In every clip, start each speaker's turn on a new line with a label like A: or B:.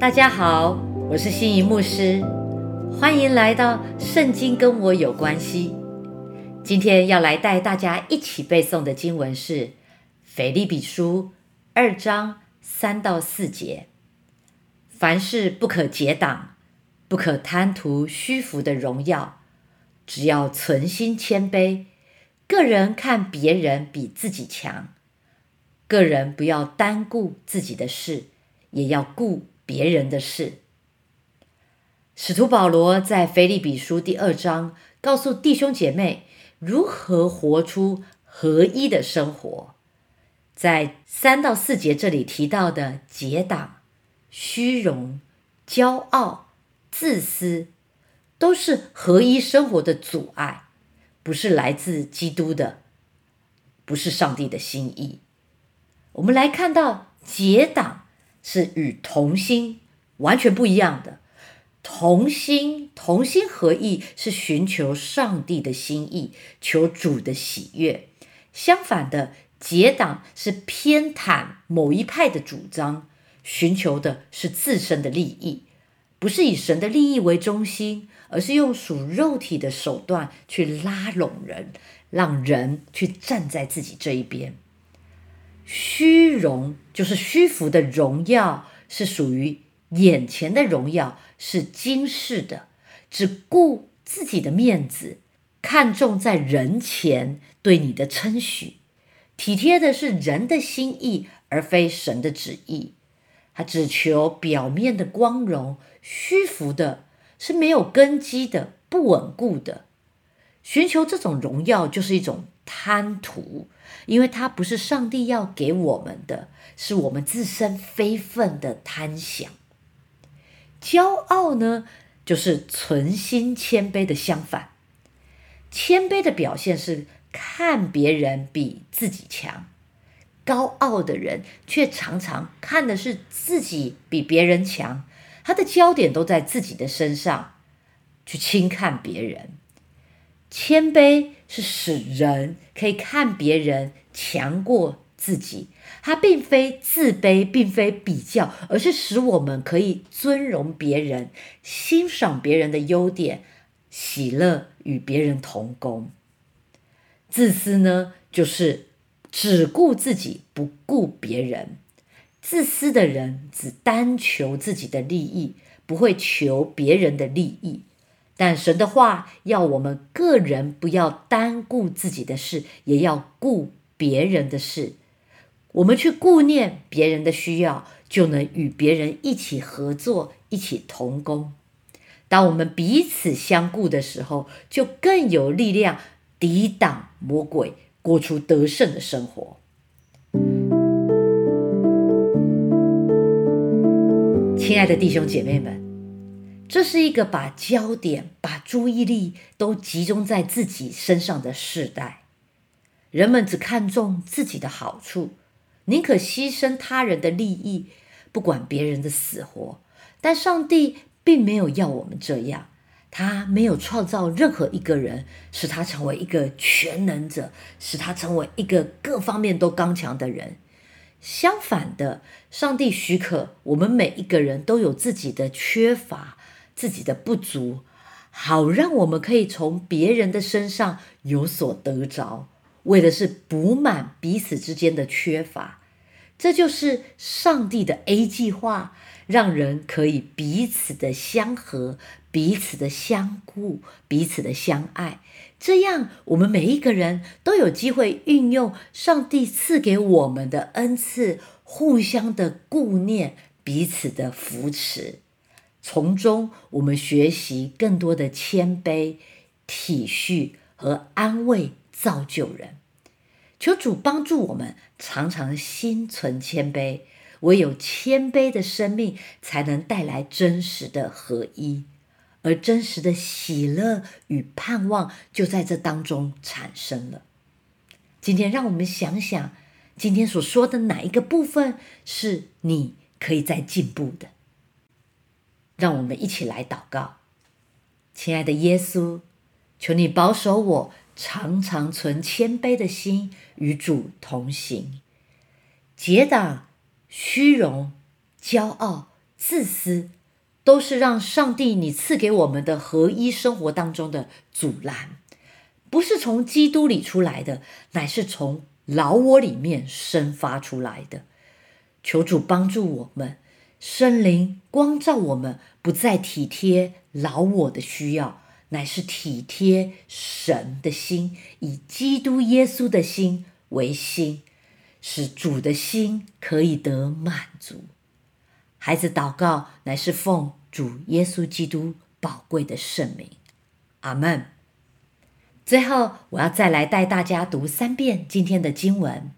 A: 大家好，我是心仪牧师，欢迎来到《圣经跟我有关系》。今天要来带大家一起背诵的经文是《腓立比书》二章三到四节。凡事不可结党，不可贪图虚浮的荣耀，只要存心谦卑，个人看别人比自己强，个人不要单顾自己的事，也要顾别人的事。使徒保罗在腓立比书第二章告诉弟兄姐妹如何活出合一的生活，在三到四节这里提到的结党。虚荣、骄傲、自私，都是合一生活的阻碍，不是来自基督的，不是上帝的心意。我们来看到结党是与同心完全不一样的。同心、同心合意是寻求上帝的心意，求主的喜悦。相反的，结党是偏袒某一派的主张。寻求的是自身的利益，不是以神的利益为中心，而是用属肉体的手段去拉拢人，让人去站在自己这一边。虚荣就是虚浮的荣耀，是属于眼前的荣耀，是今世的，只顾自己的面子，看重在人前对你的称许，体贴的是人的心意，而非神的旨意。他只求表面的光荣，虚浮的是没有根基的、不稳固的。寻求这种荣耀就是一种贪图，因为它不是上帝要给我们的，是我们自身非分的贪想。骄傲呢，就是存心谦卑的相反。谦卑的表现是看别人比自己强。高傲的人却常常看的是自己比别人强，他的焦点都在自己的身上，去轻看别人。谦卑是使人可以看别人强过自己，它并非自卑，并非比较，而是使我们可以尊荣别人，欣赏别人的优点，喜乐与别人同工。自私呢，就是。只顾自己，不顾别人。自私的人只单求自己的利益，不会求别人的利益。但神的话要我们个人不要单顾自己的事，也要顾别人的事。我们去顾念别人的需要，就能与别人一起合作，一起同工。当我们彼此相顾的时候，就更有力量抵挡魔鬼。过出得胜的生活，亲爱的弟兄姐妹们，这是一个把焦点、把注意力都集中在自己身上的时代。人们只看重自己的好处，宁可牺牲他人的利益，不管别人的死活。但上帝并没有要我们这样。他没有创造任何一个人，使他成为一个全能者，使他成为一个各方面都刚强的人。相反的，上帝许可我们每一个人都有自己的缺乏、自己的不足，好让我们可以从别人的身上有所得着，为的是补满彼此之间的缺乏。这就是上帝的 A 计划，让人可以彼此的相合。彼此的相顾，彼此的相爱，这样我们每一个人都有机会运用上帝赐给我们的恩赐，互相的顾念，彼此的扶持，从中我们学习更多的谦卑、体恤和安慰，造就人。求主帮助我们，常常心存谦卑，唯有谦卑的生命，才能带来真实的合一。而真实的喜乐与盼望就在这当中产生了。今天，让我们想想，今天所说的哪一个部分是你可以再进步的？让我们一起来祷告，亲爱的耶稣，求你保守我，常常存谦卑的心与主同行，结党虚荣、骄傲、自私，都是让上帝你赐给我们的合一生活当中的阻拦，不是从基督里出来的，乃是从老我里面生发出来的。求主帮助我们，圣灵光照我们，不再体贴老我的需要，乃是体贴神的心，以基督耶稣的心为心，使主的心可以得满足。孩子祷告，乃是奉主耶稣基督宝贵的圣名，阿门。最后，我要再来带大家读三遍今天的经文，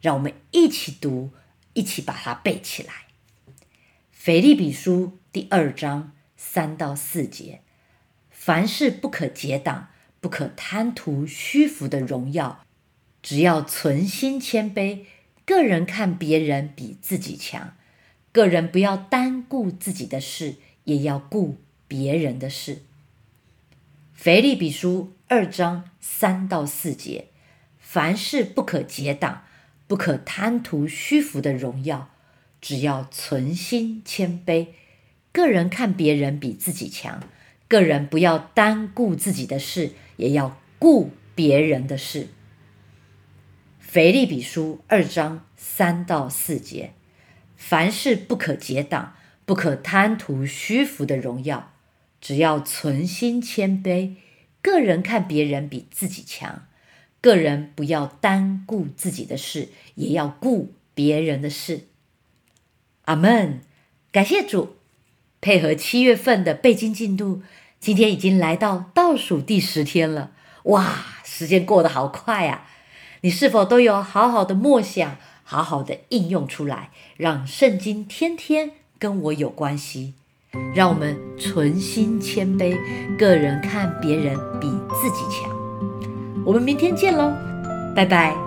A: 让我们一起读。一起把它背起来，《腓立比书》第二章三到四节：凡事不可结党，不可贪图虚浮的荣耀，只要存心谦卑。个人看别人比自己强，个人不要单顾自己的事，也要顾别人的事。《腓立比书》二章三到四节：凡事不可结党。不可贪图虚浮的荣耀，只要存心谦卑。个人看别人比自己强，个人不要单顾自己的事，也要顾别人的事。腓利比书二章三到四节：凡事不可结党，不可贪图虚浮的荣耀，只要存心谦卑。个人看别人比自己强。个人不要单顾自己的事，也要顾别人的事。阿门。感谢主，配合七月份的背经进度，今天已经来到倒数第十天了。哇，时间过得好快啊！你是否都有好好的默想，好好的应用出来，让圣经天天跟我有关系？让我们存心谦卑，个人看别人比自己强。我们明天见喽，拜拜。